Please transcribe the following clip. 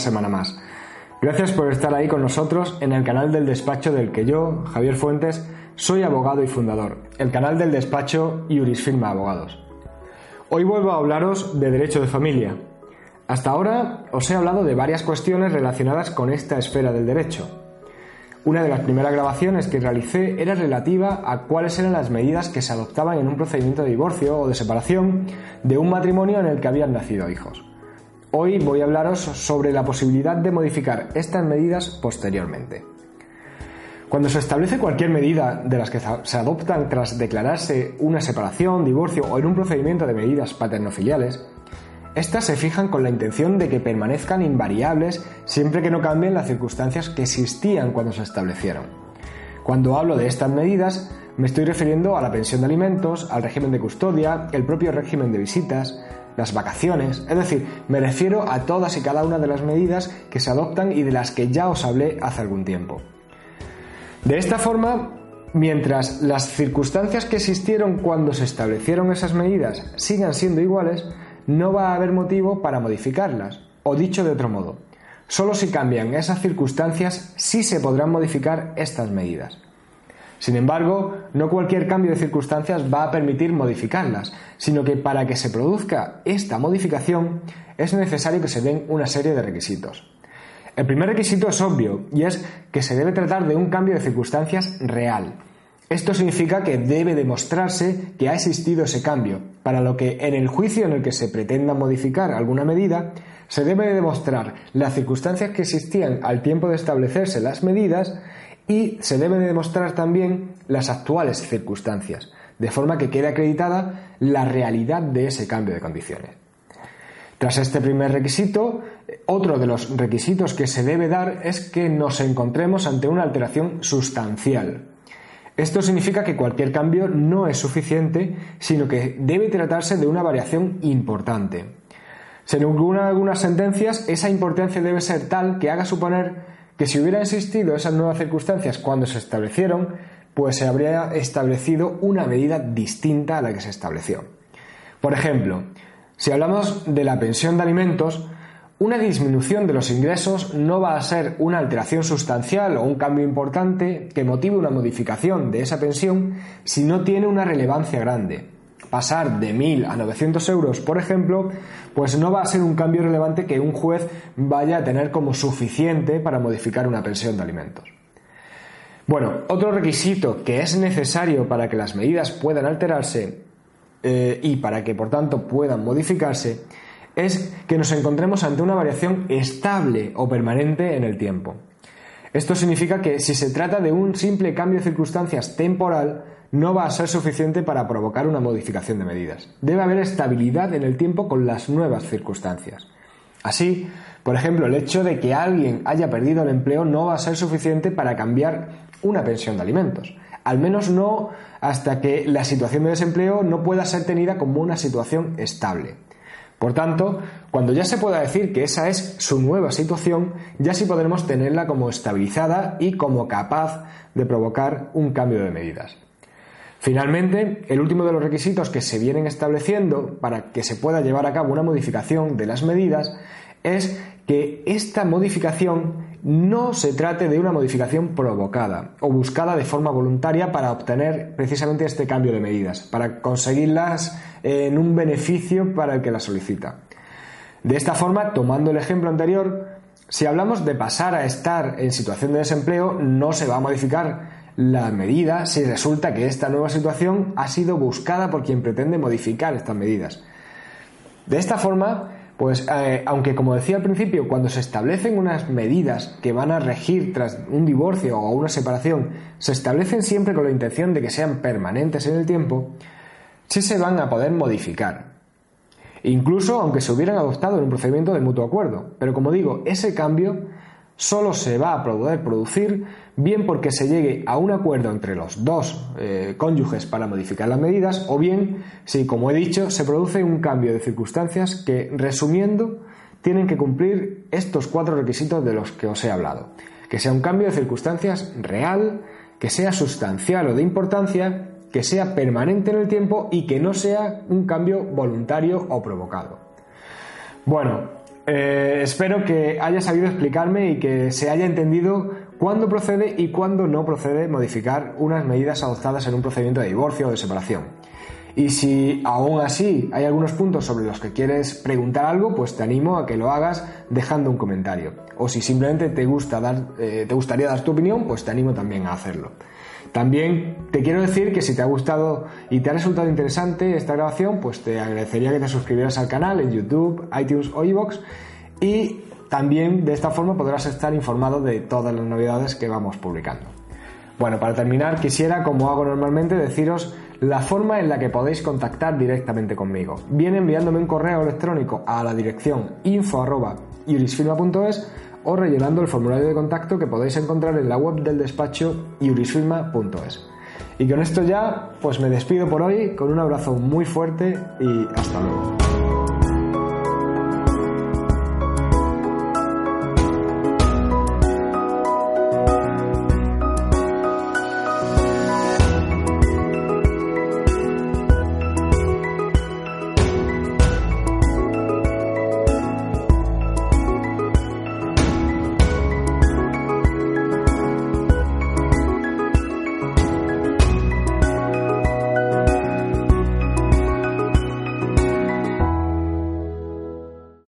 semana más. Gracias por estar ahí con nosotros en el canal del despacho del que yo, Javier Fuentes, soy abogado y fundador, el canal del despacho Iuris Firma Abogados. Hoy vuelvo a hablaros de derecho de familia. Hasta ahora os he hablado de varias cuestiones relacionadas con esta esfera del derecho. Una de las primeras grabaciones que realicé era relativa a cuáles eran las medidas que se adoptaban en un procedimiento de divorcio o de separación de un matrimonio en el que habían nacido hijos. Hoy voy a hablaros sobre la posibilidad de modificar estas medidas posteriormente. Cuando se establece cualquier medida de las que se adoptan tras declararse una separación, divorcio o en un procedimiento de medidas paternofiliales, estas se fijan con la intención de que permanezcan invariables siempre que no cambien las circunstancias que existían cuando se establecieron. Cuando hablo de estas medidas, me estoy refiriendo a la pensión de alimentos, al régimen de custodia, el propio régimen de visitas, las vacaciones, es decir, me refiero a todas y cada una de las medidas que se adoptan y de las que ya os hablé hace algún tiempo. De esta forma, mientras las circunstancias que existieron cuando se establecieron esas medidas sigan siendo iguales, no va a haber motivo para modificarlas, o dicho de otro modo, solo si cambian esas circunstancias sí se podrán modificar estas medidas. Sin embargo, no cualquier cambio de circunstancias va a permitir modificarlas, sino que para que se produzca esta modificación es necesario que se den una serie de requisitos. El primer requisito es obvio y es que se debe tratar de un cambio de circunstancias real. Esto significa que debe demostrarse que ha existido ese cambio, para lo que en el juicio en el que se pretenda modificar alguna medida, se debe demostrar las circunstancias que existían al tiempo de establecerse las medidas y se deben demostrar también las actuales circunstancias, de forma que quede acreditada la realidad de ese cambio de condiciones. Tras este primer requisito, otro de los requisitos que se debe dar es que nos encontremos ante una alteración sustancial. Esto significa que cualquier cambio no es suficiente, sino que debe tratarse de una variación importante. Según algunas sentencias, esa importancia debe ser tal que haga suponer que si hubieran existido esas nuevas circunstancias cuando se establecieron, pues se habría establecido una medida distinta a la que se estableció. Por ejemplo, si hablamos de la pensión de alimentos, una disminución de los ingresos no va a ser una alteración sustancial o un cambio importante que motive una modificación de esa pensión si no tiene una relevancia grande pasar de 1.000 a 900 euros, por ejemplo, pues no va a ser un cambio relevante que un juez vaya a tener como suficiente para modificar una pensión de alimentos. Bueno, otro requisito que es necesario para que las medidas puedan alterarse eh, y para que por tanto puedan modificarse es que nos encontremos ante una variación estable o permanente en el tiempo. Esto significa que si se trata de un simple cambio de circunstancias temporal, no va a ser suficiente para provocar una modificación de medidas. Debe haber estabilidad en el tiempo con las nuevas circunstancias. Así, por ejemplo, el hecho de que alguien haya perdido el empleo no va a ser suficiente para cambiar una pensión de alimentos. Al menos no hasta que la situación de desempleo no pueda ser tenida como una situación estable. Por tanto, cuando ya se pueda decir que esa es su nueva situación, ya sí podremos tenerla como estabilizada y como capaz de provocar un cambio de medidas. Finalmente, el último de los requisitos que se vienen estableciendo para que se pueda llevar a cabo una modificación de las medidas es que esta modificación no se trate de una modificación provocada o buscada de forma voluntaria para obtener precisamente este cambio de medidas, para conseguirlas en un beneficio para el que las solicita. De esta forma, tomando el ejemplo anterior, si hablamos de pasar a estar en situación de desempleo, no se va a modificar la medida si resulta que esta nueva situación ha sido buscada por quien pretende modificar estas medidas. De esta forma, pues eh, aunque como decía al principio, cuando se establecen unas medidas que van a regir tras un divorcio o una separación, se establecen siempre con la intención de que sean permanentes en el tiempo, sí se van a poder modificar. Incluso aunque se hubieran adoptado en un procedimiento de mutuo acuerdo. Pero como digo, ese cambio solo se va a poder producir bien porque se llegue a un acuerdo entre los dos eh, cónyuges para modificar las medidas o bien si, como he dicho, se produce un cambio de circunstancias que, resumiendo, tienen que cumplir estos cuatro requisitos de los que os he hablado. Que sea un cambio de circunstancias real, que sea sustancial o de importancia, que sea permanente en el tiempo y que no sea un cambio voluntario o provocado. Bueno, Eh, espero que haya sabido explicarme y que se haya entendido cuándo procede y cuándo no procede modificar unas medidas adoptadas en un procedimiento de divorcio o de separación. Y si aún así hay algunos puntos sobre los que quieres preguntar algo, pues te animo a que lo hagas dejando un comentario. O si simplemente te, gusta dar, eh, te gustaría dar tu opinión, pues te animo también a hacerlo. También te quiero decir que si te ha gustado y te ha resultado interesante esta grabación, pues te agradecería que te suscribieras al canal en YouTube, iTunes o iVoox y también de esta forma podrás estar informado de todas las novedades que vamos publicando. Bueno, para terminar quisiera, como hago normalmente, deciros la forma en la que podéis contactar directamente conmigo. Bien enviándome un correo electrónico a la dirección info.iurisfirma.es o rellenando el formulario de contacto que podéis encontrar en la web del despacho iurisfirma.es. Y con esto ya, pues me despido por hoy con un abrazo muy fuerte y hasta luego.